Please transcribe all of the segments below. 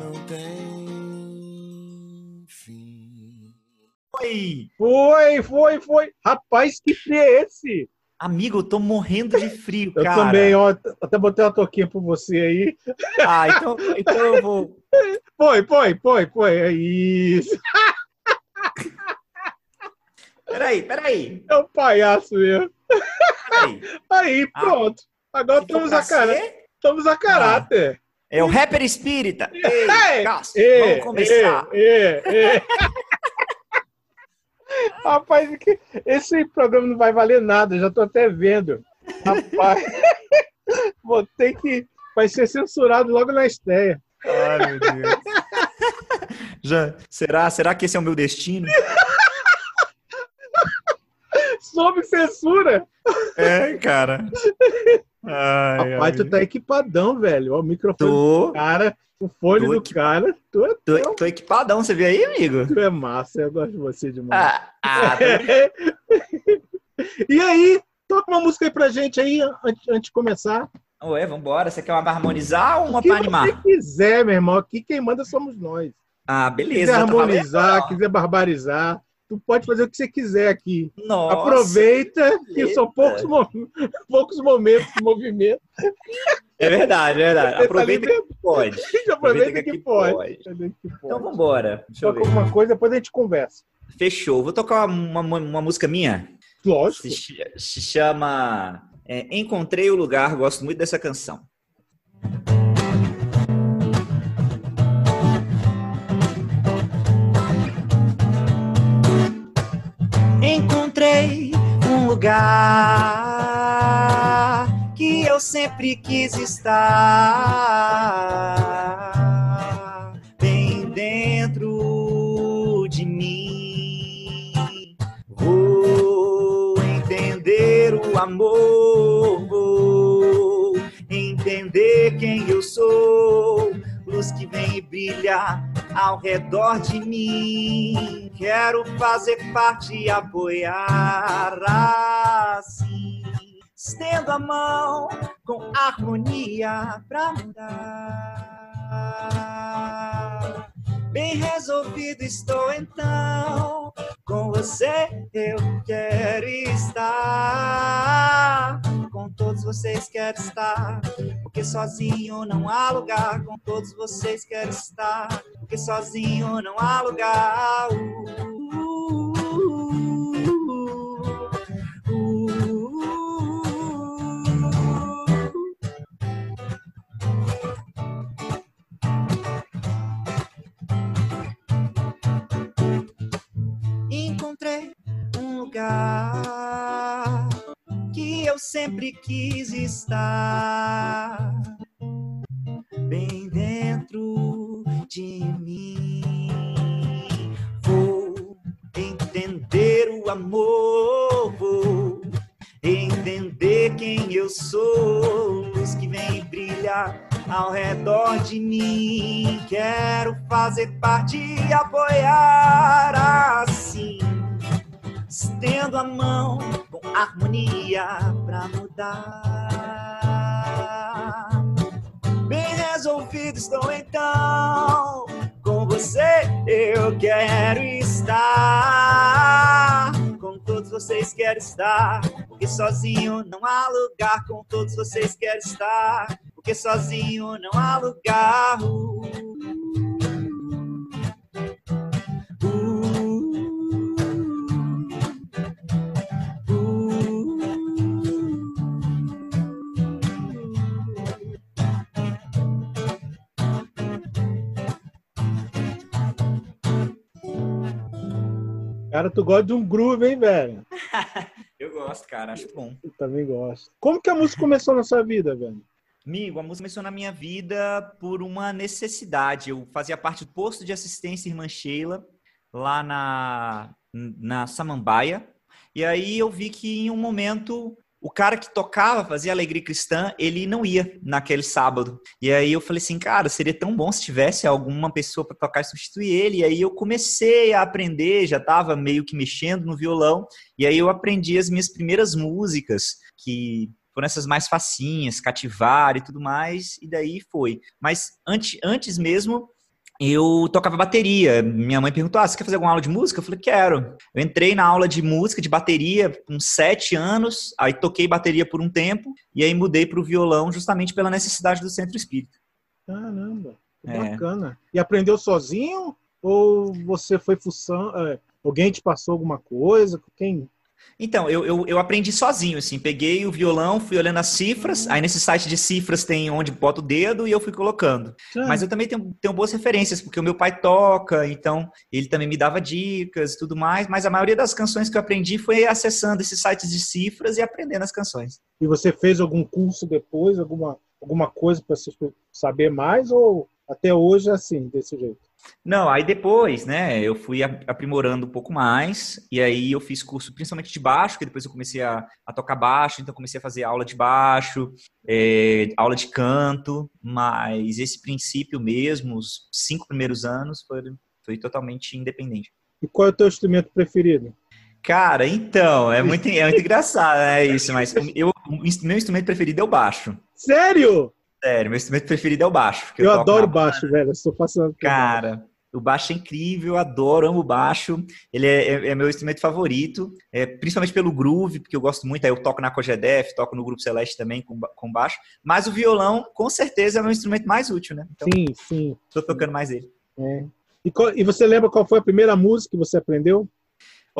não tem fim. Oi! Foi, foi, foi. Rapaz, que frio é esse? Amigo, eu tô morrendo de frio, Eu cara. também, ó. Até botei uma toquinha pra você aí. Ah, então, então eu vou. Foi, foi, foi, foi. É isso. Peraí, peraí. É um palhaço mesmo. peraí. Aí, Ah. pronto. Agora estamos a, cara... ser, estamos a caráter. É o rapper espírita. Ei, Ei, Cássio, Ê, vamos começar. ê, ê. Rapaz, que- esse programa não vai valer nada, já tô até vendo. Rapaz, vou ter que. Vai ser censurado logo na estreia. Ai, meu Deus. Já, será, será que esse é o meu destino? Sob censura. É, cara. Ai, Rapaz, tu tá equipadão, velho. Ó, o microfone Tô, do cara, o fone do equi- cara. Tu é, tô, tô equipadão, você viu aí, amigo? tu é massa, eu gosto de você demais. Ah, ah, tô- e aí, toca uma música aí pra gente aí, antes, antes de começar. Ué, vambora. Você quer uma pra harmonizar ou uma O que pra você animar? quiser, meu irmão. Aqui quem manda somos nós. Ah, quiser beleza. tô valendo? harmonizar, quiser barbarizar, tu pode fazer o que você quiser aqui. Nossa. Aproveita que são eita. poucos, poucos momentos de movimento. É verdade, é verdade. Você Aproveita tá que pode. Aproveita que, aqui pode. pode. Aproveita que pode. Então vambora. Deixa eu Toca alguma coisa, depois a gente conversa. Fechou. Vou tocar uma, uma, uma música minha. Lógico. Se, se chama é, Encontrei o Lugar. Gosto muito dessa canção. Lugar que eu sempre quis estar bem dentro de mim. Vou entender o amor, vou entender quem eu sou, luz que vem e brilha ao redor de mim. Quero fazer parte e apoiar assim. Estendo a mão com harmonia pra mudar. Bem resolvido estou então. Com você eu quero estar. Com todos vocês quero estar. Porque sozinho não há lugar. Com todos vocês quero estar. Porque sozinho não há lugar. Uh, uh, encontrei um lugar que eu sempre quis estar fazer parte e apoiar assim. Estendo a mão com harmonia pra mudar. Bem resolvido estou então. Com você eu quero estar. Com todos vocês quero estar. Porque sozinho não há lugar. Com todos vocês quero estar. Porque sozinho não há lugar. Cara, tu gosta de um groove, hein, velho? Eu gosto, cara, acho bom. Eu também gosto. Como que a música começou na sua vida, velho? Amigo, a música começou na minha vida por uma necessidade. Eu fazia parte do posto de assistência Irmã Sheila, lá na, na Samambaia. E aí eu vi que em um momento o cara que tocava, fazia Alegria Cristã, ele não ia naquele sábado. E aí eu falei assim, cara, seria tão bom se tivesse alguma pessoa para tocar e substituir ele. E aí eu comecei a aprender, já estava meio que mexendo no violão. E aí eu aprendi as minhas primeiras músicas, que foram essas mais facinhas, cativar e tudo mais, e daí foi. Mas antes, antes mesmo, eu tocava bateria. Minha mãe perguntou: ah, você quer fazer alguma aula de música? Eu falei: quero. Eu entrei na aula de música, de bateria, com sete anos, aí toquei bateria por um tempo, e aí mudei para o violão justamente pela necessidade do centro espírita. Caramba, que é. bacana. E aprendeu sozinho? Ou você foi fuçando? É, alguém te passou alguma coisa? Quem então, eu, eu, eu, aprendi sozinho, assim. Peguei o violão, fui olhando as cifras. Aí nesse site de cifras tem onde bota o dedo e eu fui colocando. Ah. Mas eu também tenho, tenho boas referências, porque o meu pai toca, então ele também me dava dicas e tudo mais. Mas a maioria das canções que eu aprendi foi acessando esses sites de cifras e aprendendo as canções. E você fez algum curso depois, alguma, alguma coisa para saber mais? Ou até hoje é assim, desse jeito? Não, aí depois, né, eu fui aprimorando um pouco mais, e aí eu fiz curso principalmente de baixo, que depois eu comecei a, a tocar baixo, então comecei a fazer aula de baixo, é, aula de canto, mas esse princípio mesmo, os cinco primeiros anos, foi, foi totalmente independente. E qual é o teu instrumento preferido? Cara, então, é muito, é muito engraçado, é isso, mas eu, meu instrumento preferido é o baixo. Sério? Sério, meu instrumento preferido é o baixo. Eu, eu adoro baixo, velho. Eu sou passando. Cara, o baixo é incrível, adoro, amo o baixo. Ele é, é, é, meu instrumento favorito, é, principalmente pelo groove, porque eu gosto muito. Aí eu toco na Cogedef, toco no Grupo Celeste também com, com baixo. Mas o violão, com certeza, é o meu instrumento mais útil, né? Então, sim, sim. Estou tocando mais ele. É. E, e você lembra qual foi a primeira música que você aprendeu?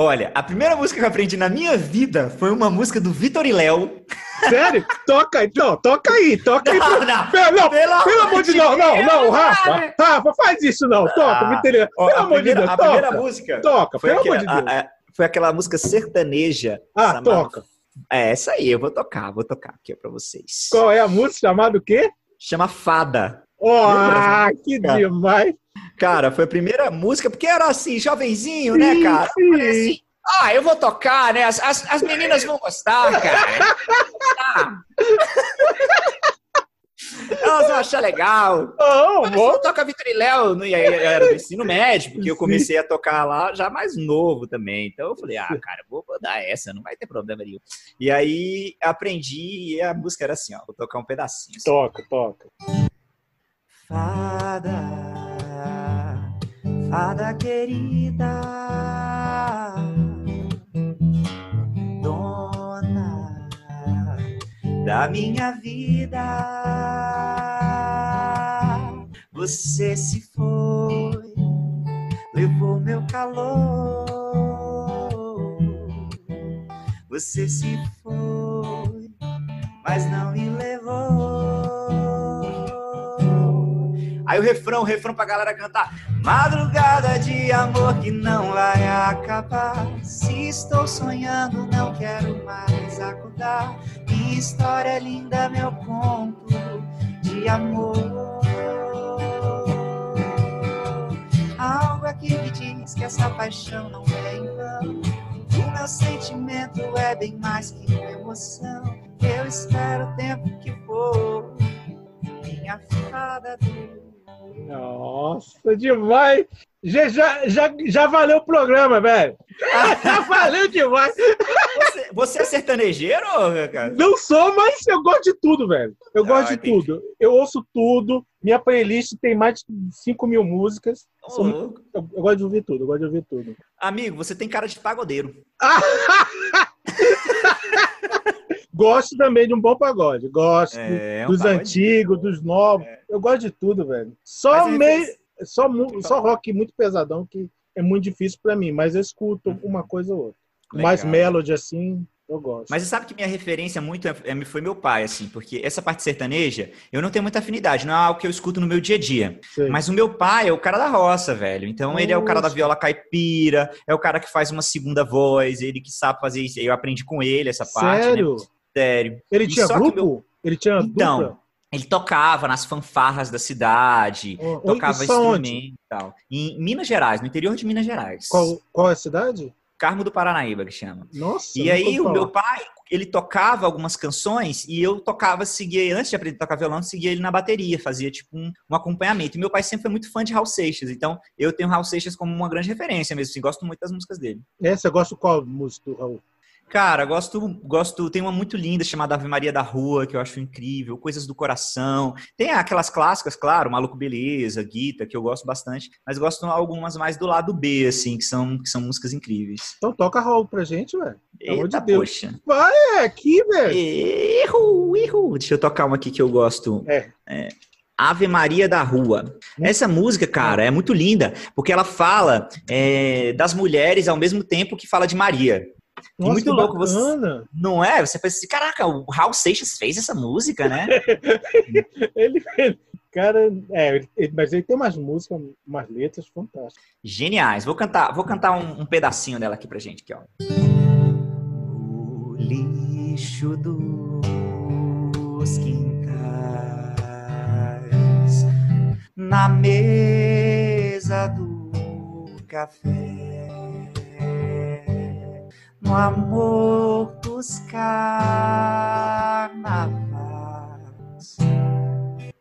Olha, a primeira música que eu aprendi na minha vida foi uma música do Vitor e Léo. Sério? Toca, então, toca aí, toca não, aí. Não, pelo, não, pelo, pelo amor de Deus, não, não, Rafa, Rafa, faz isso não, toca, ah, Vitor e Léo. Pelo amor primeira, de Deus, a toca. primeira música. Toca, pelo amor de Deus. A, a, foi aquela música sertaneja. Ah, chamada, toca. É, essa aí, eu vou tocar, vou tocar aqui pra vocês. Qual é a música chamada o quê? Chama Fada. Oh, que demais. Cara, foi a primeira música, porque era assim, jovenzinho, né, cara? Sim. Assim, ah, eu vou tocar, né? As, as, as meninas vão gostar, cara. Ah. Elas vão achar legal. Oh, vou tocar Vitriléu no, era do ensino médio, porque eu comecei a tocar lá já mais novo também. Então eu falei, ah, cara, vou, vou dar essa, não vai ter problema nenhum. E aí aprendi e a música era assim, ó, vou tocar um pedacinho. Assim. Toca, toca. Fada, fada querida da minha vida. Você se foi, levou meu calor. Você se foi, mas não me levou. Aí o refrão, o refrão pra galera cantar. Madrugada de amor que não vai acabar. Se estou sonhando, não quero mais acordar. Minha história linda, meu conto de amor. Algo aqui me diz que essa paixão não é em vão. O meu sentimento é bem mais que uma emoção. Eu espero o tempo que for. Minha fada do nossa, demais! Já, já, já, já valeu o programa, velho. já valeu demais. Você, você, é sertanejeiro, cara? Não sou, mas eu gosto de tudo, velho. Eu ah, gosto de tudo. Eu ouço tudo. Minha playlist tem mais de 5 mil músicas. Oh. Eu, eu, gosto de ouvir tudo, eu gosto de ouvir tudo. Amigo, você tem cara de pagodeiro. Gosto também de um bom pagode. Gosto é, dos um antigos, dos novos. É. Eu gosto de tudo, velho. Só é meio. Só, só rock muito pesadão que é muito difícil para mim, mas eu escuto uhum. uma coisa ou outra. Legal. Mais melody assim, eu gosto. Mas você sabe que minha referência muito é, é, foi meu pai, assim, porque essa parte sertaneja, eu não tenho muita afinidade, não é algo que eu escuto no meu dia a dia. Mas o meu pai é o cara da roça, velho. Então Nossa. ele é o cara da viola caipira, é o cara que faz uma segunda voz, ele que sabe fazer isso. Eu aprendi com ele essa parte. Né? Sério? Né? Sério. Ele tinha grupo? Meu... Ele tinha então, dupla? Ele tocava nas fanfarras da cidade, oh, tocava instrumento e tal. Em Minas Gerais, no interior de Minas Gerais. Qual, qual é a cidade? Carmo do Paranaíba, que chama. Nossa. E aí o meu pai, ele tocava algumas canções e eu tocava, seguia, antes de aprender a tocar violão, seguia ele na bateria, fazia tipo um, um acompanhamento. E meu pai sempre foi muito fã de Raul Seixas, então eu tenho Raul Seixas como uma grande referência mesmo, assim, gosto muito das músicas dele. É, você gosta qual música do Raul? Cara, gosto, gosto. Tem uma muito linda chamada Ave Maria da Rua, que eu acho incrível, Coisas do Coração. Tem aquelas clássicas, claro, Maluco Beleza, Guita, que eu gosto bastante, mas gosto algumas mais do lado B, assim, que são, que são músicas incríveis. Então toca Raul pra gente, velho. Eita, de poxa. Vai, é aqui, velho. Erro, erro. Deixa eu tocar uma aqui que eu gosto. É. é. Ave Maria da Rua. Hum? Essa música, cara, é muito linda, porque ela fala é, das mulheres ao mesmo tempo que fala de Maria. Nossa, muito louco você. Não é? Você pensa assim, caraca, o Raul Seixas fez essa música, né? ele fez. Cara, é, mas ele tem umas músicas, umas letras fantásticas. Geniais. Vou cantar, vou cantar um, um pedacinho dela aqui pra gente, aqui, ó. O lixo dos quintais na mesa do café no amor dos carnavais,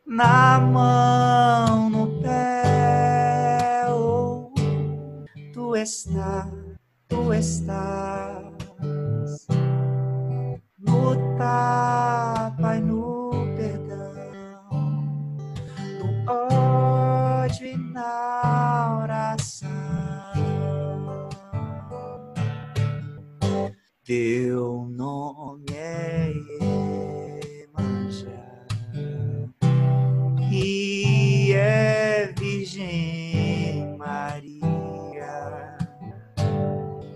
na mão, no pé, oh, tu estás, tu estás. No e no perdão, no ódio e na Teu nome é Iemanjá e é Virgem Maria.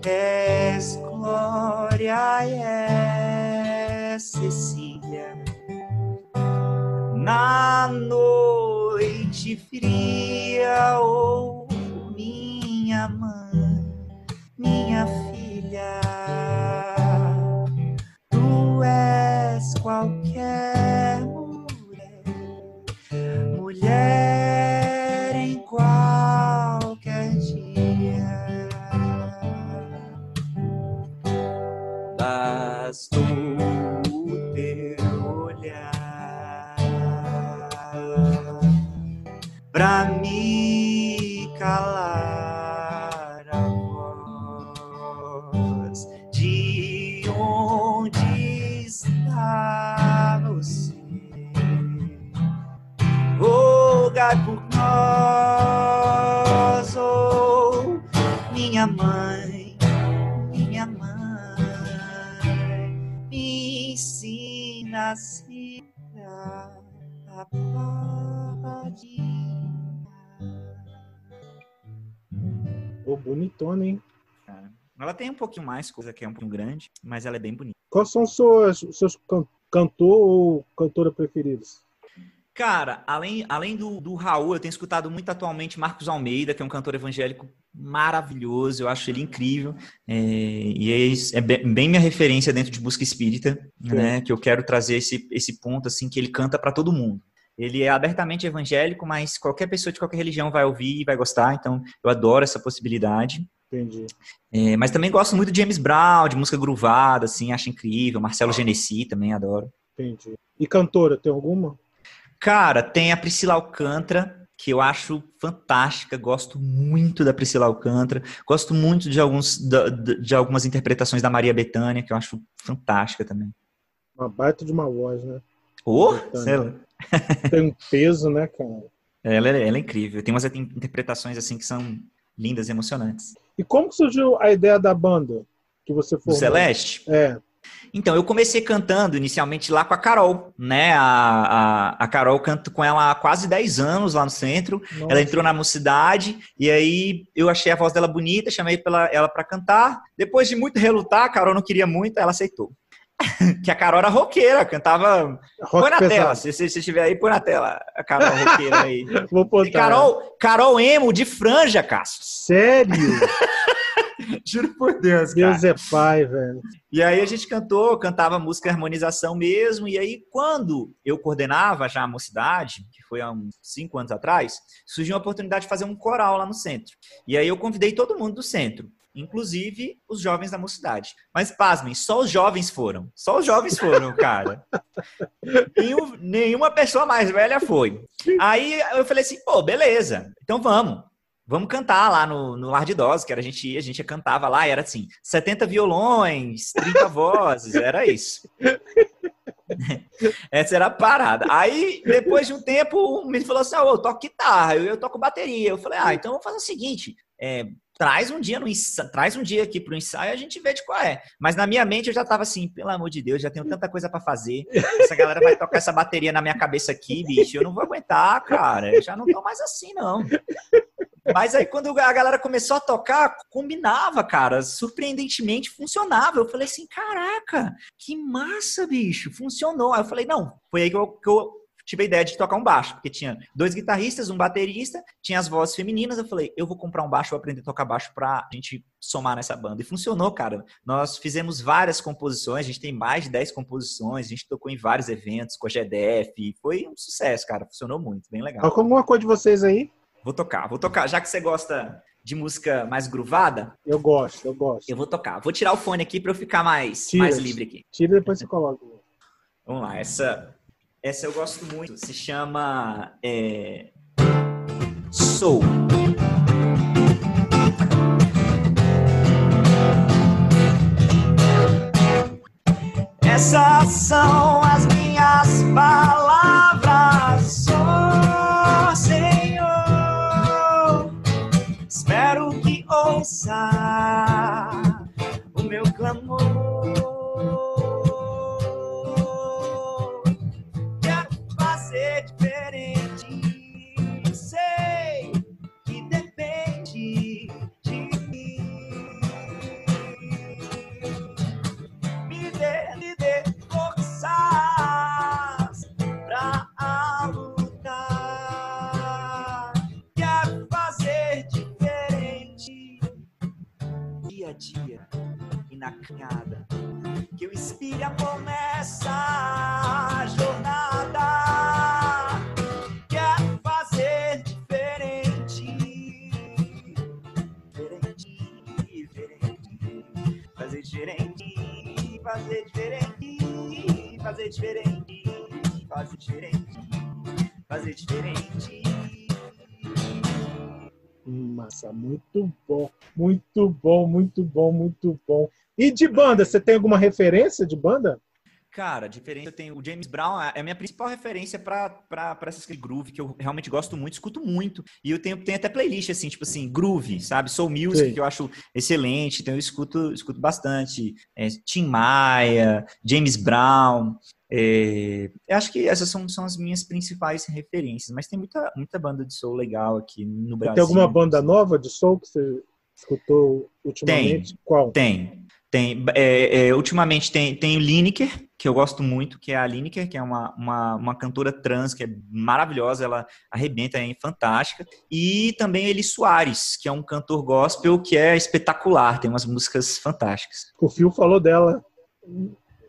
És glória é Cecília. Na noite fria, oh, minha mãe, minha filha. Qualquer Ela tem um pouquinho mais coisa que é um pouquinho grande, mas ela é bem bonita. Quais são seus, seus cantor ou cantora preferidos? Cara, além, além do, do Raul, eu tenho escutado muito atualmente Marcos Almeida, que é um cantor evangélico maravilhoso, eu acho ele incrível. É, e é, é bem, minha referência dentro de busca espírita, né? Que eu quero trazer esse, esse ponto, assim, que ele canta para todo mundo. Ele é abertamente evangélico, mas qualquer pessoa de qualquer religião vai ouvir e vai gostar, então eu adoro essa possibilidade. Entendi. É, mas também gosto muito de James Brown, de música gruvada, assim, acho incrível. Marcelo Genesi também adoro. Entendi. E cantora, tem alguma? Cara, tem a Priscila Alcântara, que eu acho fantástica, gosto muito da Priscila Alcântara, gosto muito de, alguns, de, de algumas interpretações da Maria Bethânia, que eu acho fantástica também. Uma baita de uma voz, né? Oh, sei lá. Tem um peso, né, cara? Ela, é, ela é incrível. Tem umas interpretações assim que são lindas e emocionantes. E como surgiu a ideia da banda que você formou? Do Celeste? É. Então, eu comecei cantando inicialmente lá com a Carol, né? A, a, a Carol canto com ela há quase 10 anos lá no centro. Nossa. Ela entrou na mocidade e aí eu achei a voz dela bonita, chamei pela, ela para cantar. Depois de muito relutar, a Carol não queria muito, ela aceitou. Que a Carol era roqueira, cantava. Rock põe na pesado. tela, se você estiver aí, põe na tela a Carol roqueira aí. Vou botar. Carol, Carol Emo de franja, Cássio. Sério? Juro por Deus, cara. Deus é pai, velho. E aí a gente cantou, cantava música harmonização mesmo. E aí, quando eu coordenava já a mocidade, que foi há uns cinco anos atrás, surgiu a oportunidade de fazer um coral lá no centro. E aí eu convidei todo mundo do centro inclusive os jovens da mocidade. Mas pasmem, só os jovens foram. Só os jovens foram, cara. Nenhum, nenhuma pessoa mais velha foi. Aí eu falei assim, pô, beleza, então vamos. vamos cantar lá no, no Lar de Idosos, que era, a gente ia, a gente cantava lá, e era assim, 70 violões, 30 vozes, era isso. Essa era a parada. Aí, depois de um tempo, o menino falou assim: oh, eu toco guitarra, eu, eu toco bateria. Eu falei: ah, então vamos fazer o seguinte: é, traz um dia no ensaio, traz um dia aqui pro ensaio a gente vê de qual é. Mas na minha mente eu já tava assim, pelo amor de Deus, já tenho tanta coisa para fazer. Essa galera vai tocar essa bateria na minha cabeça aqui, bicho, eu não vou aguentar, cara. Eu já não tô mais assim, não. Mas aí quando a galera começou a tocar, combinava, cara. Surpreendentemente funcionava. Eu falei assim, caraca, que massa, bicho. Funcionou. Aí eu falei, não, foi aí que eu, que eu tive a ideia de tocar um baixo, porque tinha dois guitarristas, um baterista, tinha as vozes femininas. Eu falei, eu vou comprar um baixo, vou aprender a tocar baixo pra gente somar nessa banda. E funcionou, cara. Nós fizemos várias composições, a gente tem mais de 10 composições, a gente tocou em vários eventos com a GDF. Foi um sucesso, cara. Funcionou muito, bem legal. Toca alguma coisa de vocês aí? Vou tocar, vou tocar. Já que você gosta de música mais gruvada. Eu gosto, eu gosto. Eu vou tocar. Vou tirar o fone aqui para eu ficar mais, mais livre aqui. Tira e depois você coloca. Vamos lá, essa, essa eu gosto muito. Se chama é. Essas são as minhas palavras. ouça muito bom, muito bom, muito bom, muito bom. E de banda, você tem alguma referência de banda? Cara, diferente, eu tenho o James Brown, é a minha principal referência para essas groove que eu realmente gosto muito, escuto muito. E eu tenho, tenho até playlist assim, tipo assim, groove, sabe? Soul Music, Sim. que eu acho excelente, então eu escuto, escuto bastante. É, Tim Maia, James Brown, é, eu acho que essas são, são as minhas principais referências, mas tem muita, muita banda de soul legal aqui no Brasil. Tem alguma banda nova de soul que você escutou ultimamente? Tem, Qual? Tem, tem. É, é, ultimamente tem, tem o Lineker, que eu gosto muito, que é a Lineker, que é uma, uma, uma cantora trans, que é maravilhosa, ela arrebenta, é fantástica. E também Eli Soares, que é um cantor gospel que é espetacular, tem umas músicas fantásticas. O Fio falou dela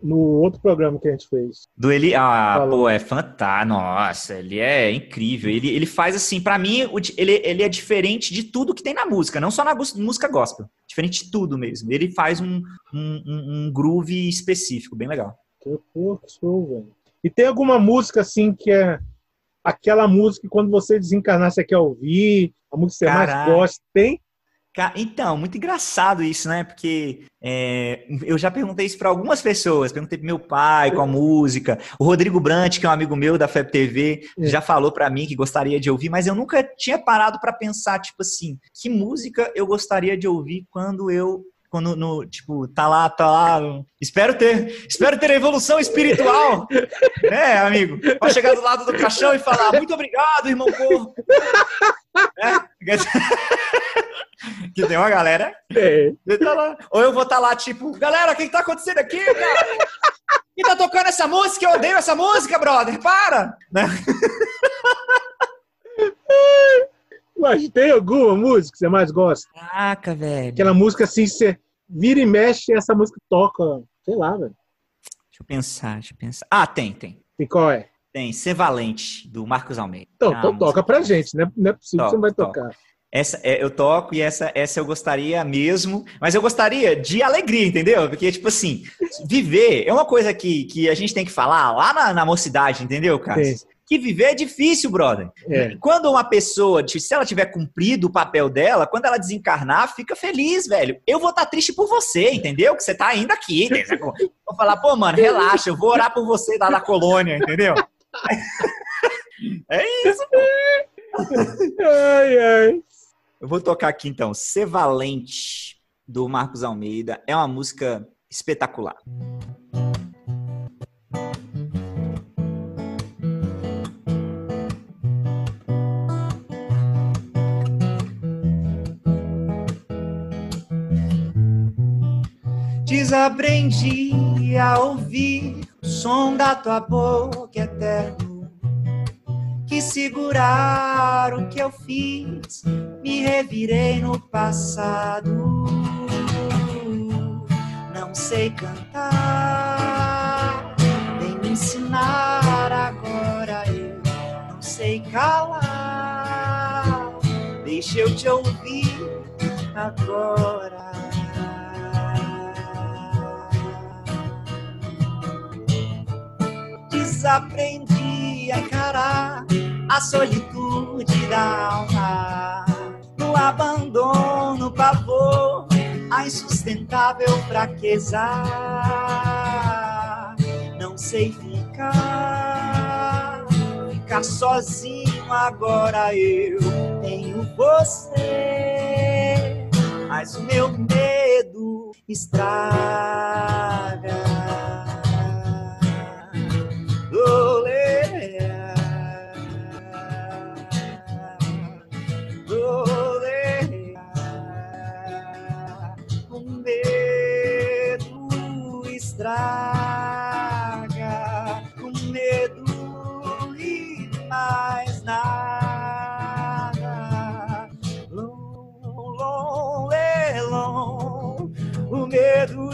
no outro programa que a gente fez. Do ele, ah, Falou. pô, é fantástico. Nossa, ele é incrível. Ele, ele faz assim, para mim, ele, ele é diferente de tudo que tem na música, não só na música gospel. Diferente de tudo mesmo. Ele faz um, um, um groove específico, bem legal. Que show, velho. E tem alguma música assim que é aquela música que quando você desencarnar você quer ouvir, a música que você Caraca. mais gosta? Tem? Então, muito engraçado isso, né? Porque é, eu já perguntei isso para algumas pessoas. Perguntei para meu pai com a música. O Rodrigo Brant, que é um amigo meu da FEB TV, é. já falou para mim que gostaria de ouvir, mas eu nunca tinha parado para pensar, tipo assim, que música eu gostaria de ouvir quando eu quando no, tipo, tá lá, tá lá. Espero ter, espero ter a evolução espiritual. né, amigo? Pra chegar do lado do caixão e falar, muito obrigado, irmão corpo. É? que tem uma galera. É. Tá lá. Ou eu vou estar tá lá, tipo, galera, o que, que tá acontecendo aqui, cara? Quem tá tocando essa música? Eu odeio essa música, brother. Para! Né? Mas tem alguma música que você mais gosta? Caraca, velho. Aquela música assim, você vira e mexe essa música toca. Sei lá, velho. Deixa eu pensar, deixa eu pensar. Ah, tem, tem. E qual é? Tem, Ser Valente, do Marcos Almeida. Então, é então toca pra gente, né? Não é possível que você não vai toca. tocar. Essa é, eu toco e essa, essa eu gostaria mesmo, mas eu gostaria de alegria, entendeu? Porque, tipo assim, viver é uma coisa que, que a gente tem que falar lá na, na mocidade, entendeu, cara? Que viver é difícil, brother. É. Quando uma pessoa, se ela tiver cumprido o papel dela, quando ela desencarnar, fica feliz, velho. Eu vou estar tá triste por você, entendeu? Que você tá ainda aqui. Entendeu? Vou falar, pô, mano, relaxa, eu vou orar por você lá na colônia, entendeu? é isso, pô. Ai, ai. Eu vou tocar aqui então, Ser Valente, do Marcos Almeida. É uma música espetacular. Desaprendi a ouvir o som da tua boca eterno. Que segurar o que eu fiz, me revirei no passado. Não sei cantar, vem me ensinar agora. Eu não sei calar, deixa eu te ouvir agora. Aprendi a encarar a solitude da alma. No abandono, pavor, a insustentável fraqueza. Não sei ficar, ficar sozinho agora. Eu tenho você, mas o meu medo estraga.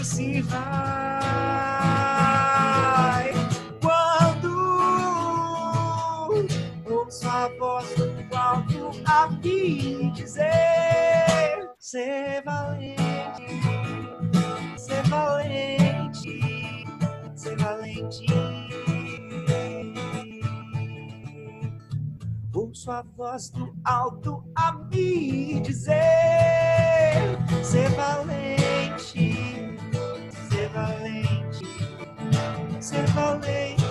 Se vai quando ouço a voz do alto a me dizer ser valente, ser valente ser valente. Ouço a voz do alto a me dizer: ser valente, valente, ser valente.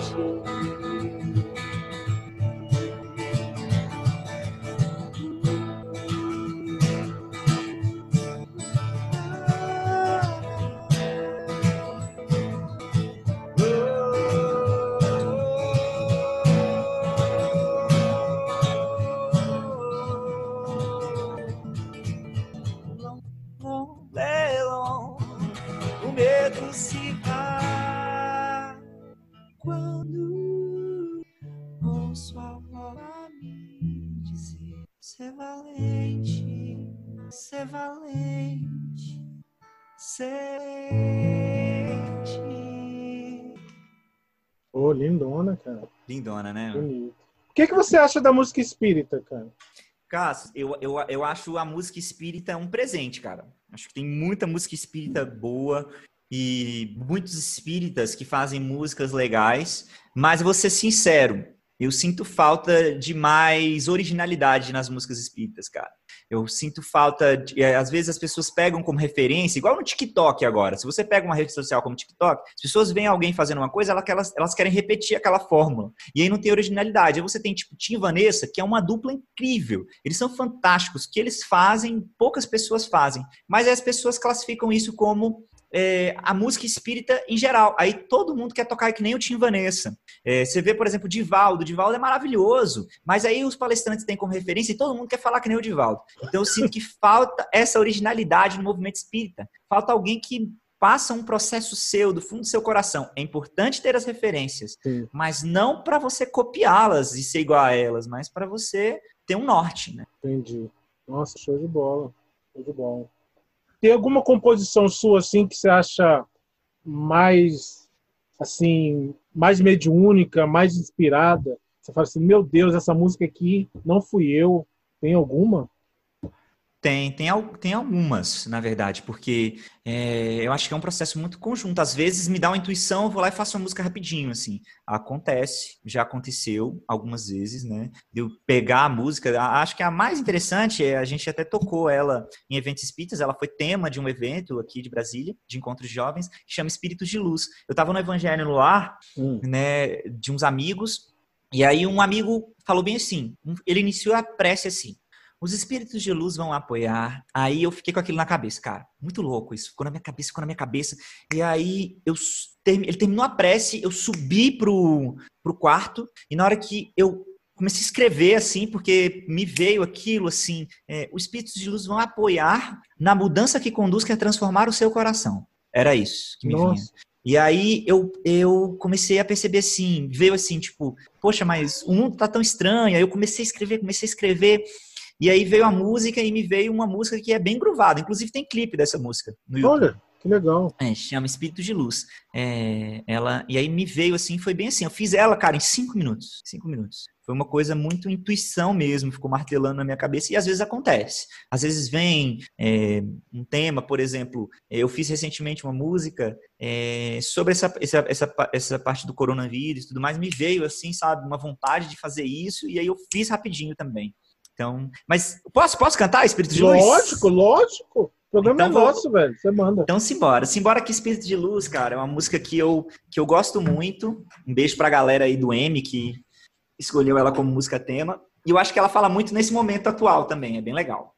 Lindona, né? Bonito. O que, que você acha da música espírita, cara? Cássio, eu, eu, eu acho a música espírita um presente, cara. Acho que tem muita música espírita boa e muitos espíritas que fazem músicas legais, mas vou ser sincero, eu sinto falta de mais originalidade nas músicas espíritas, cara. Eu sinto falta de, é, às vezes as pessoas pegam como referência, igual no TikTok agora. Se você pega uma rede social como TikTok, as pessoas veem alguém fazendo uma coisa, elas, elas querem repetir aquela fórmula. E aí não tem originalidade. Aí você tem tipo Tim e Vanessa, que é uma dupla incrível. Eles são fantásticos. O que eles fazem, poucas pessoas fazem. Mas as pessoas classificam isso como é, a música espírita em geral. Aí todo mundo quer tocar que nem o Tim Vanessa. É, você vê, por exemplo, o Divaldo. O Divaldo é maravilhoso, mas aí os palestrantes têm como referência e todo mundo quer falar que nem o Divaldo. Então eu sinto que falta essa originalidade no movimento espírita. Falta alguém que passa um processo seu, do fundo do seu coração. É importante ter as referências, Sim. mas não para você copiá-las e ser igual a elas, mas para você ter um norte, né? Entendi. Nossa, show de bola. Show de bola. Tem alguma composição sua assim que você acha mais assim, mais mediúnica, mais inspirada? Você fala assim, meu Deus, essa música aqui não fui eu. Tem alguma? Tem, tem, tem algumas, na verdade, porque é, eu acho que é um processo muito conjunto. Às vezes me dá uma intuição, eu vou lá e faço uma música rapidinho, assim. Acontece, já aconteceu algumas vezes, né? De eu pegar a música, acho que a mais interessante, é, a gente até tocou ela em eventos espíritas, ela foi tema de um evento aqui de Brasília, de encontros de jovens, que chama Espíritos de Luz. Eu estava no Evangelho no Lar, hum. né, de uns amigos, e aí um amigo falou bem assim, ele iniciou a prece assim, os espíritos de luz vão apoiar. Aí eu fiquei com aquilo na cabeça, cara. Muito louco isso. Ficou na minha cabeça, ficou na minha cabeça. E aí eu ele terminou a prece, eu subi pro, pro quarto e na hora que eu comecei a escrever assim, porque me veio aquilo assim, é, os espíritos de luz vão apoiar na mudança que conduz que é transformar o seu coração. Era isso que me Nossa. vinha. E aí eu, eu comecei a perceber assim, veio assim, tipo, poxa, mas o mundo tá tão estranho. Aí eu comecei a escrever, comecei a escrever. E aí veio a música e me veio uma música que é bem gruvada. Inclusive tem clipe dessa música no YouTube. Olha, que legal. É, chama Espírito de Luz. É, ela, e aí me veio assim, foi bem assim. Eu fiz ela, cara, em cinco minutos. Cinco minutos. Foi uma coisa muito intuição mesmo, ficou martelando na minha cabeça e às vezes acontece. Às vezes vem é, um tema, por exemplo, eu fiz recentemente uma música é, sobre essa, essa, essa, essa parte do coronavírus e tudo mais, me veio assim, sabe, uma vontade de fazer isso e aí eu fiz rapidinho também. Então, mas posso, posso cantar Espírito de Luz? Lógico, lógico. O programa então, é nosso, vou... velho. Você manda. Então, simbora. Simbora que Espírito de Luz, cara, é uma música que eu, que eu gosto muito. Um beijo pra galera aí do M que escolheu ela como música tema. E eu acho que ela fala muito nesse momento atual também. É bem legal.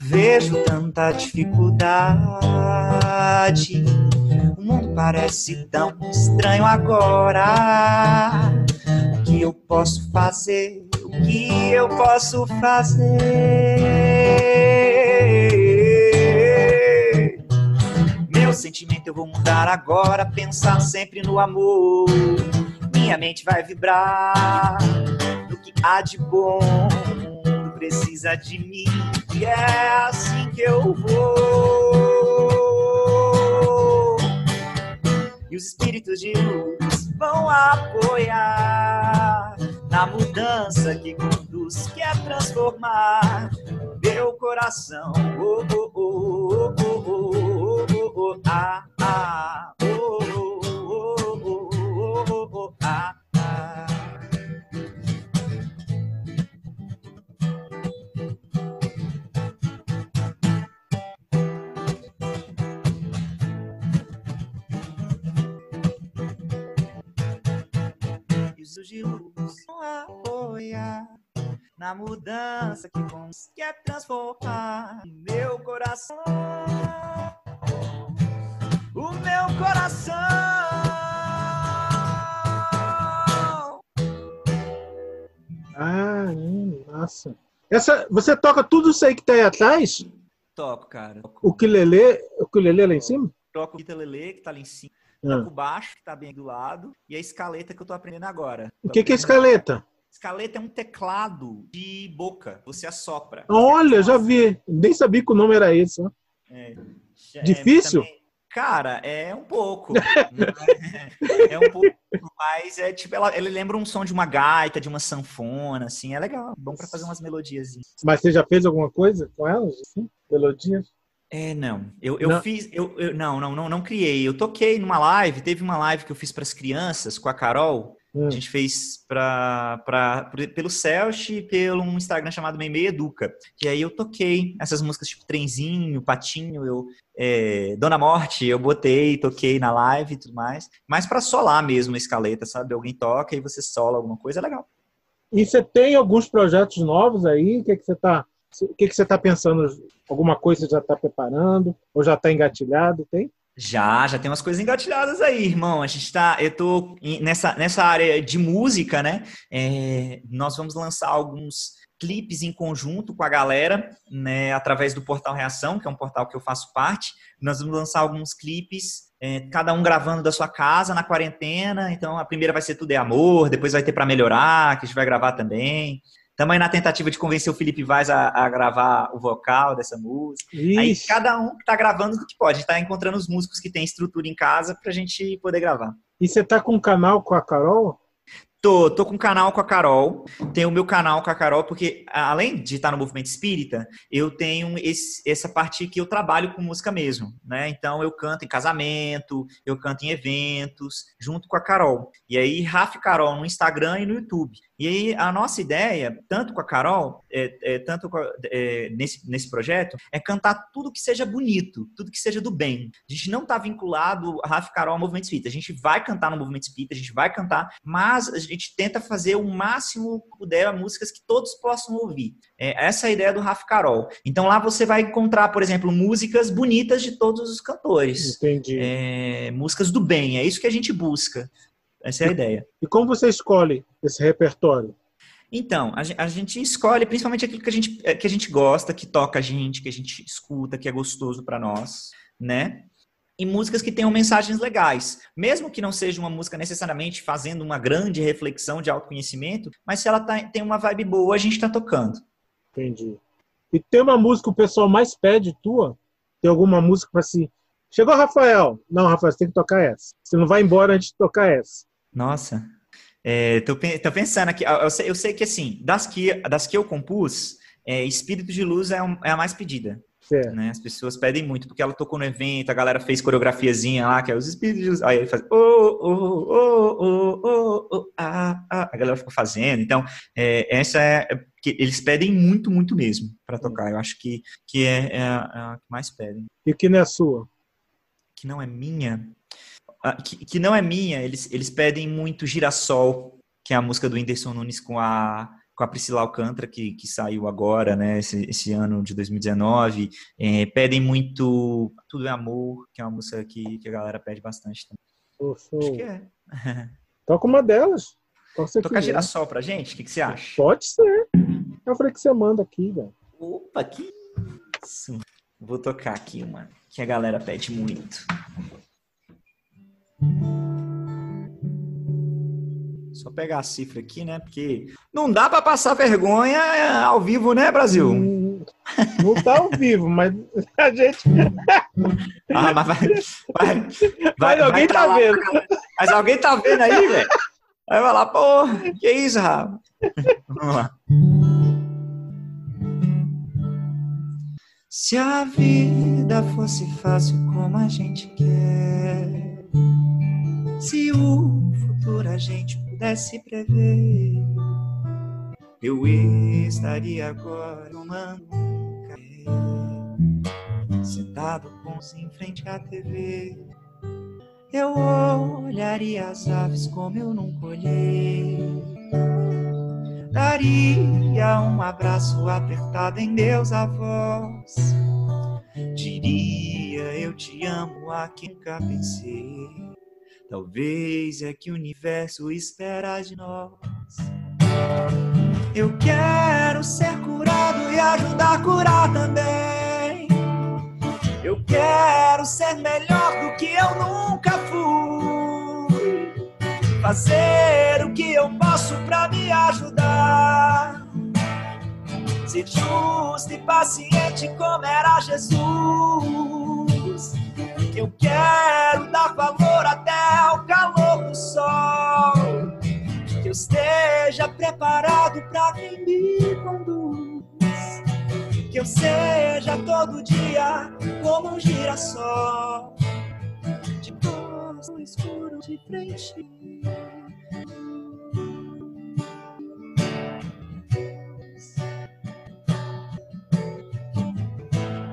Vejo tanta dificuldade parece tão estranho agora. O que eu posso fazer? O que eu posso fazer? Meu sentimento eu vou mudar agora, pensar sempre no amor. Minha mente vai vibrar no que há de bom. O mundo precisa de mim e é assim que eu vou e os espíritos de luz vão apoiar na mudança que conduz, que é transformar meu coração. Oh, oh, oh, na mudança que quer transformar meu coração. O meu coração. Ah, nossa. Essa, você toca tudo isso aí que tá aí atrás? Toco, cara. O que lelê, o que lelê lá em cima? Toco o ukulele que tá lá em cima. Toco tá ah. baixo, que tá bem do lado, e a escaleta que eu tô aprendendo agora. O que, que é escaleta? Escaleta é um teclado de boca, você assopra. Olha, já vi. Nem sabia que o nome era esse. É. Difícil? Também, cara, é um pouco. é, é, um pouco, mas é tipo, ela, ele lembra um som de uma gaita, de uma sanfona, assim, é legal. Bom para fazer umas melodias. Mas você já fez alguma coisa com elas, assim? Melodias? É, não. Eu, eu não. fiz. Eu, eu, não, não, não, não criei. Eu toquei numa live, teve uma live que eu fiz para as crianças com a Carol. Hum. A gente fez pra, pra, pelo Celch e pelo um Instagram chamado Meimei Educa. E aí eu toquei essas músicas tipo Trenzinho, Patinho, eu, é, Dona Morte, eu botei, toquei na live e tudo mais. Mas para solar mesmo a escaleta, sabe? Alguém toca e você sola alguma coisa, é legal. E você tem alguns projetos novos aí? O que, é que você está o que, que você está pensando? Alguma coisa você já está preparando? Ou já está engatilhado? Tem? Já, já tem umas coisas engatilhadas aí, irmão. A gente tá, eu tô nessa, nessa área de música, né? É, nós vamos lançar alguns clipes em conjunto com a galera, né? Através do Portal Reação, que é um portal que eu faço parte. Nós vamos lançar alguns clipes, é, cada um gravando da sua casa na quarentena. Então, a primeira vai ser Tudo é Amor, depois vai ter para melhorar, que a gente vai gravar também. Também na tentativa de convencer o Felipe Vaz a, a gravar o vocal dessa música. Ixi. Aí cada um que tá gravando o que pode. A gente tá encontrando os músicos que têm estrutura em casa pra gente poder gravar. E você tá com um canal com a Carol? Tô, tô com um canal com a Carol. Tenho o meu canal com a Carol, porque além de estar no movimento espírita, eu tenho esse, essa parte que eu trabalho com música mesmo, né? Então eu canto em casamento, eu canto em eventos, junto com a Carol. E aí, Rafa Carol no Instagram e no YouTube. E aí, a nossa ideia, tanto com a Carol, é, é, tanto a, é, nesse, nesse projeto, é cantar tudo que seja bonito, tudo que seja do bem. A gente não está vinculado, Rafa Carol, ao movimento espírita. A gente vai cantar no movimento espírita, a gente vai cantar, mas a gente tenta fazer o máximo que puder músicas que todos possam ouvir. É, essa é a ideia do Rafa Carol. Então lá você vai encontrar, por exemplo, músicas bonitas de todos os cantores. Entendi. É, músicas do bem, é isso que a gente busca. Essa é a ideia. E como você escolhe esse repertório? Então, a, gente escolhe principalmente aquilo que a gente, que a gente gosta, que toca a gente, que a gente escuta, que é gostoso para nós, né? E músicas que tenham mensagens legais. Mesmo que não seja uma música necessariamente fazendo uma grande reflexão de autoconhecimento, mas se ela tá, tem uma vibe boa, a gente está tocando. Entendi. E tem uma música que o pessoal mais pede tua? Tem alguma música para assim, chegou Rafael. Não, Rafael, você tem que tocar essa. Você não vai embora antes de tocar essa. Nossa. É, tô, tô, pensando aqui, eu sei, eu sei, que assim, das que, das que eu compus, é, Espírito de Luz é, um, é a mais pedida. Né? As pessoas pedem muito, porque ela tocou no evento, a galera fez coreografiazinha lá, que é os espíritos de luz. Aí ele faz, oh, oh, oh, oh, oh, oh, ah, ah. A galera ficou fazendo. Então, é, essa é. que Eles pedem muito, muito mesmo para tocar. Eu acho que, que é, é, a, é a que mais pedem. E que não é sua? Que não é minha. Ah, que, que não é minha, eles, eles pedem muito Girassol, que é a música do Whindersson Nunes com a, com a Priscila Alcântara, que, que saiu agora, né, esse, esse ano de 2019. É, pedem muito Tudo é Amor, que é uma música que, que a galera pede bastante também. Oh, Acho que é. Toca uma delas. Toca Girassol pra gente? O que, que você acha? Pode ser. Eu falei que você manda aqui, velho. Opa, que isso. Vou tocar aqui uma que a galera pede muito. Só pegar a cifra aqui, né? Porque não dá para passar vergonha ao vivo, né, Brasil? Hum, não tá ao vivo, mas a gente. ah, mas vai. vai, vai mas alguém vai tá lá, vendo. Mas alguém tá vendo aí, velho? Vai falar, pô, que isso, Rafa? Vamos lá. Se a vida fosse fácil como a gente quer se o futuro a gente pudesse prever, eu estaria agora tomando um café, sentado com os em frente à TV. Eu olharia as aves como eu nunca olhei. Daria um abraço apertado em Deus a voz. Diria eu te amo a quem nunca pensei. Talvez é que o universo espera de nós. Eu quero ser curado e ajudar a curar também. Eu quero ser melhor do que eu nunca fui. Fazer o que eu posso para me ajudar. Ser justo e paciente como era Jesus. Eu quero dar valor até ao calor do sol. Que eu esteja preparado para quem me conduz. Que eu seja todo dia como um girassol. De no escuro de frente.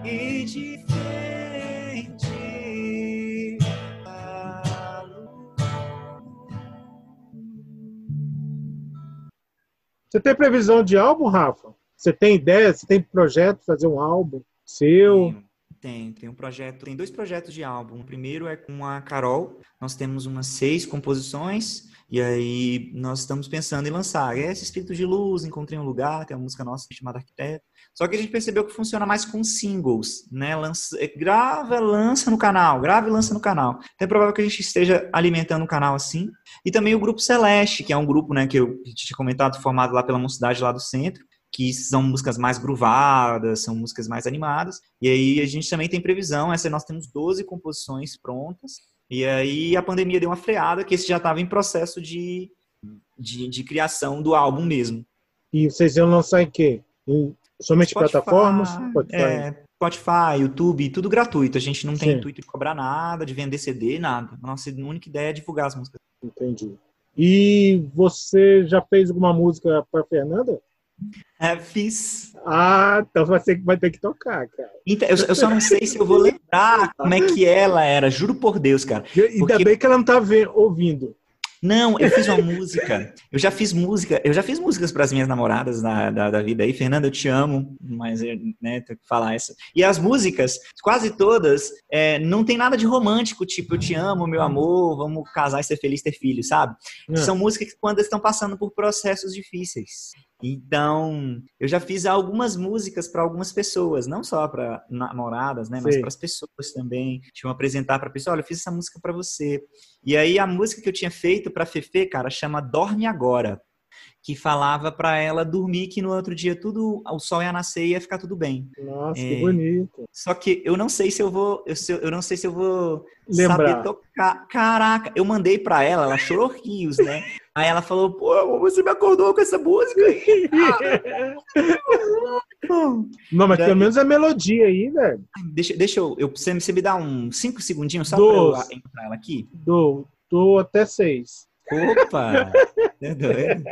E de Você tem previsão de álbum, Rafa? Você tem ideia? Você tem projeto de fazer um álbum seu? Tem, tem um projeto, tem dois projetos de álbum. O primeiro é com a Carol. Nós temos umas seis composições e aí nós estamos pensando em lançar. É esse Espírito de Luz, Encontrei um Lugar, tem uma música nossa chamada Arquiteto. Só que a gente percebeu que funciona mais com singles, né? Lança, grava, lança no canal, grava e lança no canal. Então é provável que a gente esteja alimentando o canal assim. E também o Grupo Celeste, que é um grupo né, que eu tinha comentado, formado lá pela mocidade lá do centro, que são músicas mais gruvadas, são músicas mais animadas. E aí a gente também tem previsão, essa nós temos 12 composições prontas, E aí a pandemia deu uma freada, que esse já estava em processo de, de, de, criação do álbum mesmo. E vocês iam lançar em quê? Somente Spotify, plataformas? Spotify. É, Spotify, YouTube, tudo gratuito. A gente não tem Sim. intuito de cobrar nada, de vender CD, nada. A nossa única ideia é divulgar as músicas. Entendi. E você já fez alguma música para Fernanda? É, fiz. Ah, então você vai ter que tocar, cara. Então, eu, eu, só não sei se eu vou lembrar como é que ela era, juro por Deus, cara. Porque... Ainda bem que ela não tá ouvindo. Não, eu fiz uma música. Eu já fiz música. Eu já fiz músicas para as minhas namoradas da, da, da, vida aí. Fernanda, eu te amo, mas né, tenho que falar essa. E as músicas, quase todas, é, não tem nada de romântico, tipo eu te amo, meu amor, vamos casar e ser feliz, ter filho, sabe? É. São músicas que quando estão passando por processos difíceis. Então, eu já fiz algumas músicas para algumas pessoas, não só para namoradas, né, mas para as pessoas também. Eu apresentar para a pessoa, olha, eu fiz essa música para você. E aí a música que eu tinha feito para Fefe, cara, chama Dorme Agora que falava para ela dormir que no outro dia tudo o sol ia nascer e ia ficar tudo bem. Nossa, é, que bonito. Só que eu não sei se eu vou, eu, eu não sei se eu vou Lembrar. saber tocar. Caraca, eu mandei para ela, ela chorou rios, né? Aí ela falou, pô, você me acordou com essa música não, mas Daí, pelo menos a melodia aí, velho. Deixa, deixa eu, eu você, me dá uns cinco segundinhos só Dois. pra eu entrar ela aqui? Dou, dou até seis. Opa! É doido?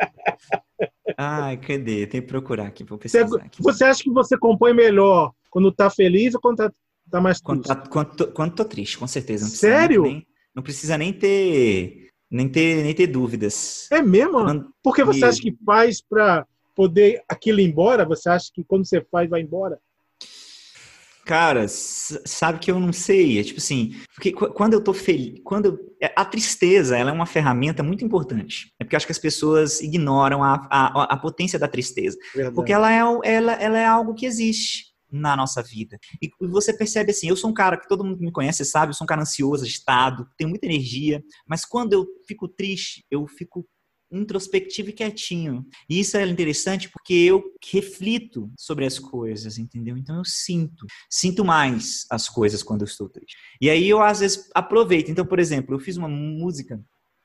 Ai, cadê? Tem que procurar aqui, vou pesquisar você, aqui. Você acha que você compõe melhor quando tá feliz ou quando tá, tá mais triste? Quando, tá, quando, tô, quando tô triste, com certeza. Não Sério? Nem, não precisa nem ter, nem ter, nem ter dúvidas. É mesmo? Porque você acha que faz para poder aquilo ir embora? Você acha que quando você faz vai embora? Cara, sabe que eu não sei. É tipo assim, porque quando eu tô feliz, quando eu, é, a tristeza, ela é uma ferramenta muito importante. É porque eu acho que as pessoas ignoram a, a, a potência da tristeza, Verdade. porque ela é, ela, ela é algo que existe na nossa vida. E você percebe assim, eu sou um cara que todo mundo me conhece sabe, eu sou um cara ansioso, agitado, tenho muita energia, mas quando eu fico triste, eu fico introspectivo e quietinho. E isso é interessante porque eu reflito sobre as coisas, entendeu? Então eu sinto, sinto mais as coisas quando eu estou triste. E aí eu às vezes aproveito. Então, por exemplo, eu fiz uma música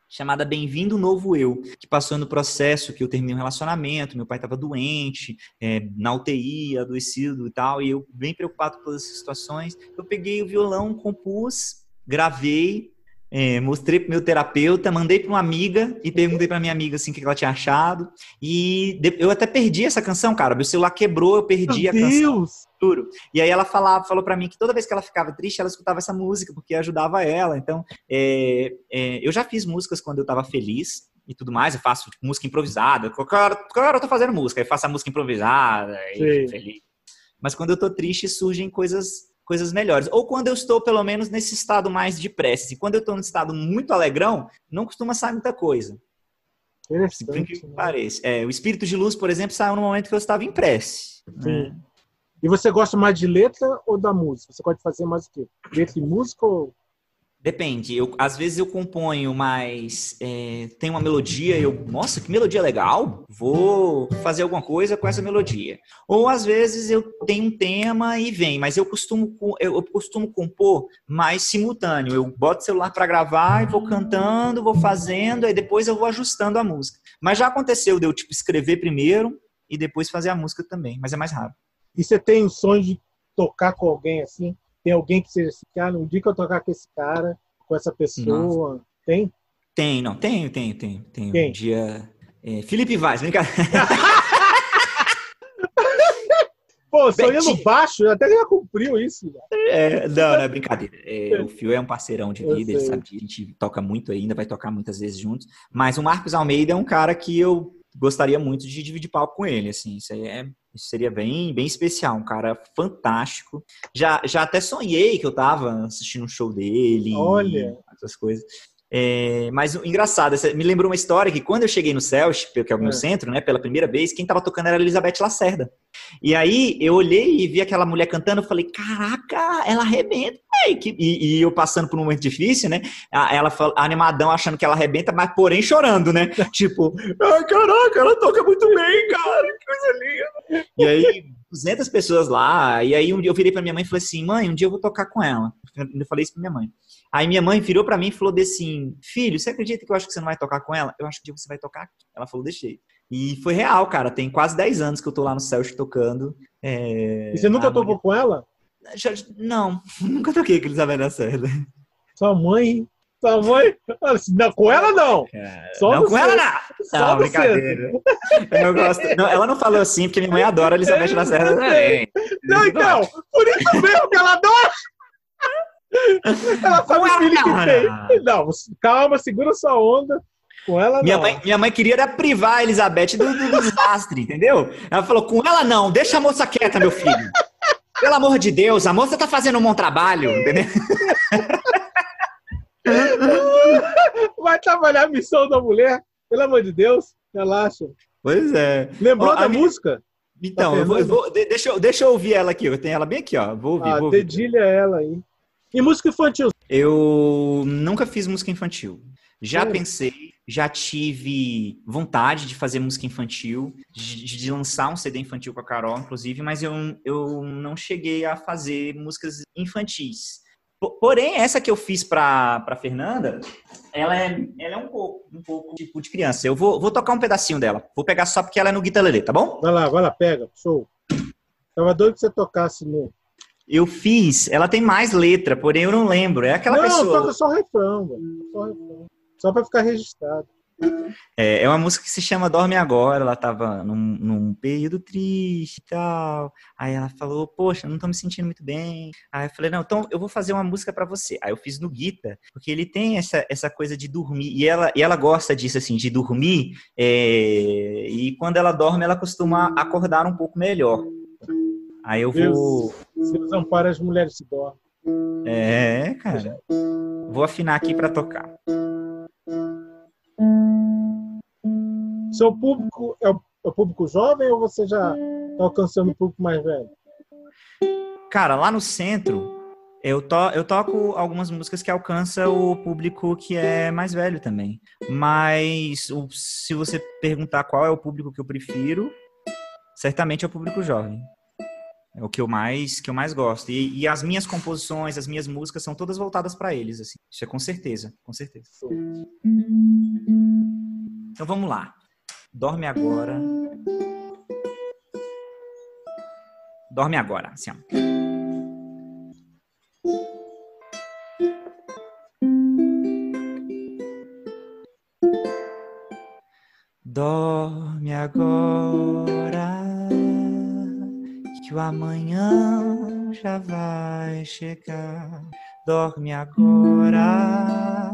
chamada Bem-vindo Novo Eu, que passou no processo que eu terminei um relacionamento, meu pai estava doente, é, na UTI, adoecido e tal, e eu bem preocupado com todas essas situações, eu peguei o violão, compus, gravei, é, mostrei pro meu terapeuta, mandei para uma amiga e perguntei para minha amiga assim o que ela tinha achado. E eu até perdi essa canção, cara. Meu celular quebrou, eu perdi meu a Deus. Juro. E aí ela falava, falou para mim que toda vez que ela ficava triste, ela escutava essa música porque ajudava ela. Então, é, é, eu já fiz músicas quando eu estava feliz e tudo mais. Eu faço tipo, música improvisada. Qualquer hora, eu tô fazendo música, eu faço a música improvisada e feliz. Mas quando eu tô triste, surgem coisas coisas melhores. Ou quando eu estou, pelo menos, nesse estado mais de prece. E quando eu estou nesse estado muito alegrão, não costuma sair muita coisa. Interessante. Que né? É, o espírito de luz, por exemplo, saiu no momento que eu estava em prece. Né? E você gosta mais de letra ou da música? Você pode fazer mais o quê? Letra e música ou Depende. Eu, às vezes eu componho, mas é, tem uma melodia eu, nossa, que melodia legal, vou fazer alguma coisa com essa melodia. Ou às vezes eu tenho um tema e vem, mas eu costumo, eu, eu costumo compor mais simultâneo. Eu boto o celular para gravar e vou cantando, vou fazendo, aí depois eu vou ajustando a música. Mas já aconteceu de eu tipo, escrever primeiro e depois fazer a música também, mas é mais rápido. E você tem o sonho de tocar com alguém assim? Tem alguém que seja esse cara? Um dia que eu tocar com esse cara, com essa pessoa, Nossa. tem? Tem, não, tem, tem, tem. tem? Um dia. É, Felipe Vaz, vem cá. Pô, sonhando baixo, até já cumpriu isso. É, não, não é brincadeira. É, o Fio é um parceirão de vida, ele sabe que a gente toca muito ainda, vai tocar muitas vezes juntos. Mas o Marcos Almeida é um cara que eu gostaria muito de dividir palco com ele, assim, isso aí é, isso seria bem, bem especial, um cara fantástico. Já, já até sonhei que eu tava assistindo um show dele, olha, essas coisas. É, mas engraçado, me lembrou uma história que quando eu cheguei no Celch, que é o meu é. centro, né, pela primeira vez, quem tava tocando era a Elizabeth Lacerda. E aí eu olhei e vi aquela mulher cantando, eu falei, caraca, ela arrebenta, e, e, eu passando por um momento difícil, né? Ela animadão achando que ela arrebenta, mas porém chorando, né? tipo, ai, caraca, ela toca muito bem, cara, que coisa linda. E aí, 200 pessoas lá. E aí, um dia eu virei pra minha mãe e falei assim: mãe, um dia eu vou tocar com ela. Eu falei isso pra minha mãe. Aí minha mãe virou para mim e falou assim: Filho, você acredita que eu acho que você não vai tocar com ela? Eu acho que um dia você vai tocar aqui. Ela falou: Deixei. E foi real, cara. Tem quase 10 anos que eu tô lá no Celso tocando. É... E você nunca tocou com ela? Não, nunca toquei com Elizabeth Lacerda. Sua mãe? Sua mãe? Não, com ela não. É, Só não, com ela não. Só não, brincadeira. Eu gosto. Não, ela não falou assim, porque minha mãe adora Elizabeth Lacerda também. Não, então, por isso mesmo que ela adora. Ela sabe o filho que tem. Não, calma, segura sua onda. Com ela minha não. Mãe, minha mãe queria privar a Elizabeth do, do desastre, entendeu? Ela falou: com ela não, deixa a moça quieta, meu filho. Pelo amor de Deus, a moça tá fazendo um bom trabalho, entendeu? Vai trabalhar a missão da mulher, pelo amor de Deus, relaxa. Pois é. Lembrou ó, da música? Então, tá eu vou, eu vou, deixa, eu, deixa eu ouvir ela aqui. Eu tenho ela bem aqui, ó. Vou ouvir. Ah, vou ouvir. dedilha ela aí. E música infantil? Eu nunca fiz música infantil. Já é. pensei, já tive vontade de fazer música infantil, de, de, lançar um CD infantil com a Carol, inclusive, mas eu, eu não cheguei a fazer músicas infantis. Porém, essa que eu fiz para pra Fernanda, ela é, ela é um pouco, um pouco tipo de criança. Eu vou, vou tocar um pedacinho dela. Vou pegar só porque ela é no guitarra, tá bom? Vai lá, vai lá, pega. Show. Tava doido que você tocasse no, eu fiz, ela tem mais letra, porém eu não lembro. É aquela não, pessoa. Não, toca só refrão, Só refrão. Só pra ficar registrado. É, é uma música que se chama Dorme Agora. Ela tava num, num período triste e tal. Aí ela falou: Poxa, não tô me sentindo muito bem. Aí eu falei: Não, então eu vou fazer uma música para você. Aí eu fiz no Guita, porque ele tem essa, essa coisa de dormir. E ela, e ela gosta disso, assim, de dormir. É, e quando ela dorme, ela costuma acordar um pouco melhor. Aí eu vou. Deus ampara as mulheres se dormem. É, cara. Vou afinar aqui para tocar. Seu público é o, é o público jovem ou você já está alcançando o público mais velho? Cara, lá no centro, eu, to, eu toco algumas músicas que alcançam o público que é mais velho também. Mas o, se você perguntar qual é o público que eu prefiro, certamente é o público jovem. É o que eu mais que eu mais gosto. E, e as minhas composições, as minhas músicas são todas voltadas para eles, assim. Isso é com certeza, com certeza. Então vamos lá. Dorme agora. Dorme agora, assim. Dorme agora que o amanhã já vai chegar. Dorme agora,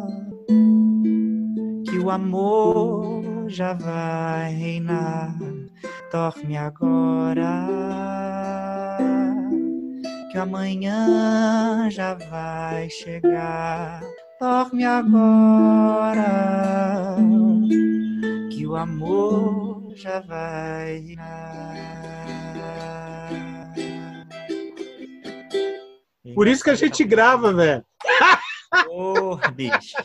que o amor já vai reinar. Dorme agora, que amanhã já vai chegar. Dorme agora, que o amor já vai reinar. Por isso que a gente grava, velho. Porra, bicho.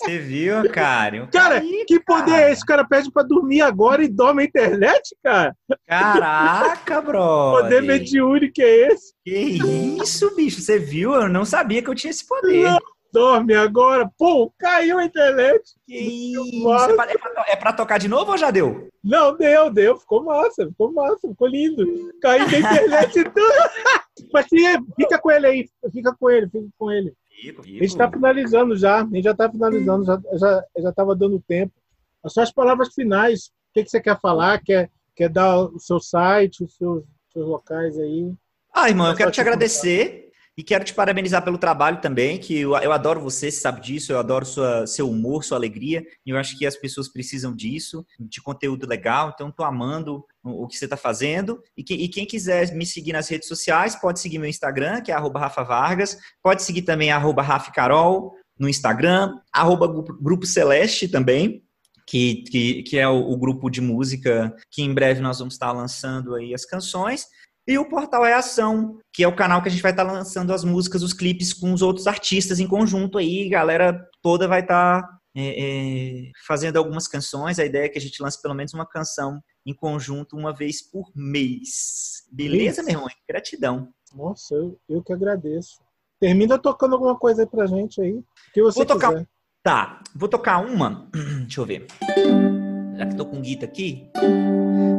Você viu, cara? Cara, aí, que cara. poder é esse? O cara pede pra dormir agora e dorme a internet, cara? Caraca, bro. Poder mediúnico é esse? Que isso, bicho? Você viu? Eu não sabia que eu tinha esse poder. Não, dorme agora. Pô, caiu a internet. Que isso? É pra, é, pra, é pra, tocar de novo ou já deu? Não, deu, deu. Ficou massa, ficou massa, ficou lindo. Caiu a internet e tudo. Mas fica com ele aí, fica com ele, fica com ele. Fico. A gente tá finalizando já, a gente já tá finalizando, já, já, já tava dando tempo. As suas palavras finais, o que, que você quer falar? Quer, quer dar o seu site, os seus, seus locais aí? Ah, irmão, eu quero te agradecer. E quero te parabenizar pelo trabalho também, que eu, eu adoro você, você sabe disso, eu adoro sua, seu humor, sua alegria, e eu acho que as pessoas precisam disso, de conteúdo legal, então estou amando o, que você está fazendo. E, que, e, quem quiser me seguir nas redes sociais, pode seguir meu Instagram, que é arroba Rafa Vargas, pode seguir também arroba Rafa Carol no Instagram, arroba Grupo Celeste também, que, que, que, é o, o, grupo de música que em breve nós vamos estar lançando aí as canções. E o Portal é Ação, que é o canal que a gente vai estar tá lançando as músicas, os clipes com os outros artistas em conjunto aí, galera toda vai estar tá é, é, fazendo algumas canções. A ideia é que a gente lance pelo menos uma canção em conjunto uma vez por mês. Beleza, Isso. meu irmão? Gratidão. Nossa, eu, eu que agradeço. Termina tocando alguma coisa aí pra gente aí. Que você vou tocar... quiser. Tá, vou tocar uma. Deixa eu ver. Já que tô com guita aqui,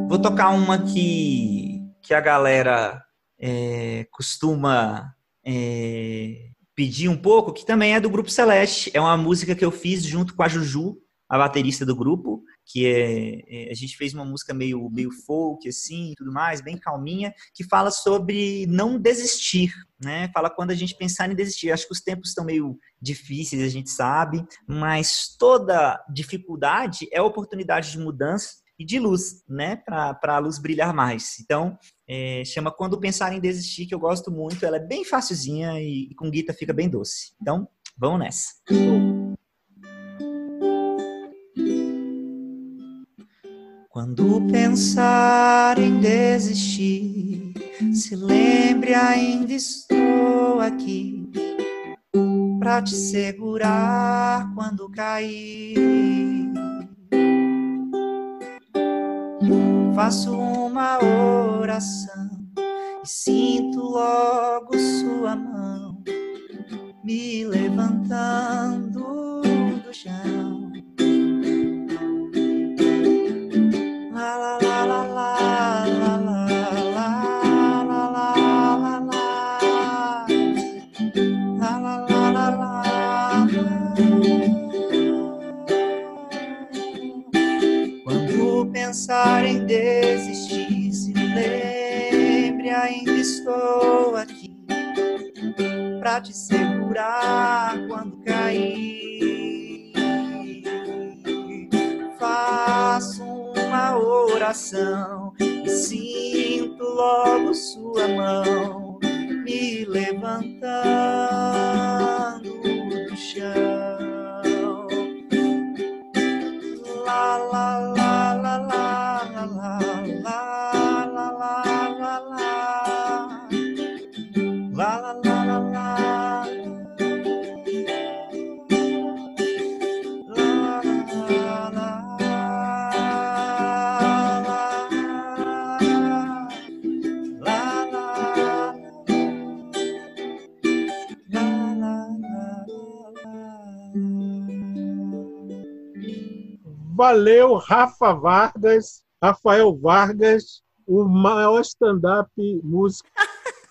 vou tocar uma que, que a galera é, costuma é, pedir um pouco, que também é do Grupo Celeste. É uma música que eu fiz junto com a Juju, a baterista do grupo, que é, é, a gente fez uma música meio, meio folk, assim, tudo mais, bem calminha, que fala sobre não desistir, né? Fala quando a gente pensar em desistir. Acho que os tempos estão meio difíceis, a gente sabe, mas toda dificuldade é oportunidade de mudança e de luz, né? Para a luz brilhar mais. Então, é, chama Quando Pensar em Desistir, que eu gosto muito. Ela é bem facilzinha e, e com guita fica bem doce. Então, vamos nessa. Quando pensar em desistir, se lembre ainda estou aqui para te segurar quando cair. Faço uma oração e sinto logo sua mão me levantando do chão. Para te segurar quando cair. Faço uma oração e sinto logo sua mão me levantando do chão. Valeu, Rafa Vargas, Rafael Vargas, o maior stand-up músico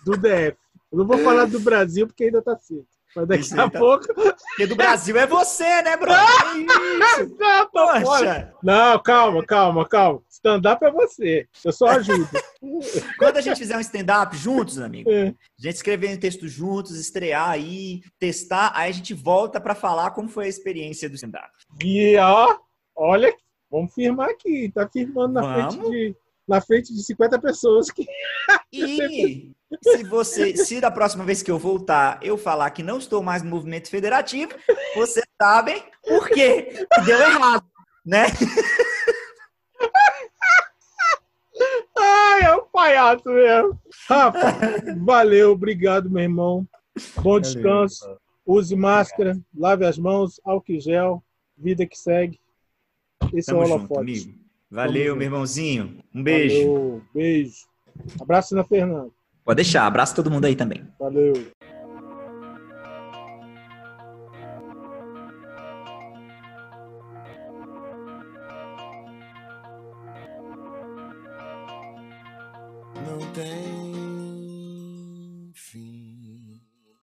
do DF. Eu não vou falar do Brasil porque ainda está cedo. Mas daqui Isso a tá- pouco. Porque do Brasil é você, né, bro? Que isso? Poxa, Não, calma, calma, calma. Stand-up é você. Eu só ajudo. quando a gente fizer um stand-up juntos, amigo, É. a gente escrever um texto juntos, estrear aí, testar, aí a gente volta para falar como foi a experiência do stand-up. E ó, olha, vamos firmar aqui. Tá firmando na Vamos. frente de na frente de 50 pessoas que E se você, se da próxima vez que eu voltar eu falar que não estou mais no movimento federativo, vocês sabem por quê? Que deu errado, né? Ai, é um palhaço mesmo. Rafa, valeu, obrigado, meu irmão. Bom descanso. Use máscara, lave as mãos, álcool gel, vida que segue. Esse Tamo é o junto, holofote. amigo. Valeu, junto. meu irmãozinho. Um beijo. Valeu, beijo. Abraço na Fernanda. Pode deixar. Abraço todo mundo aí também. Valeu.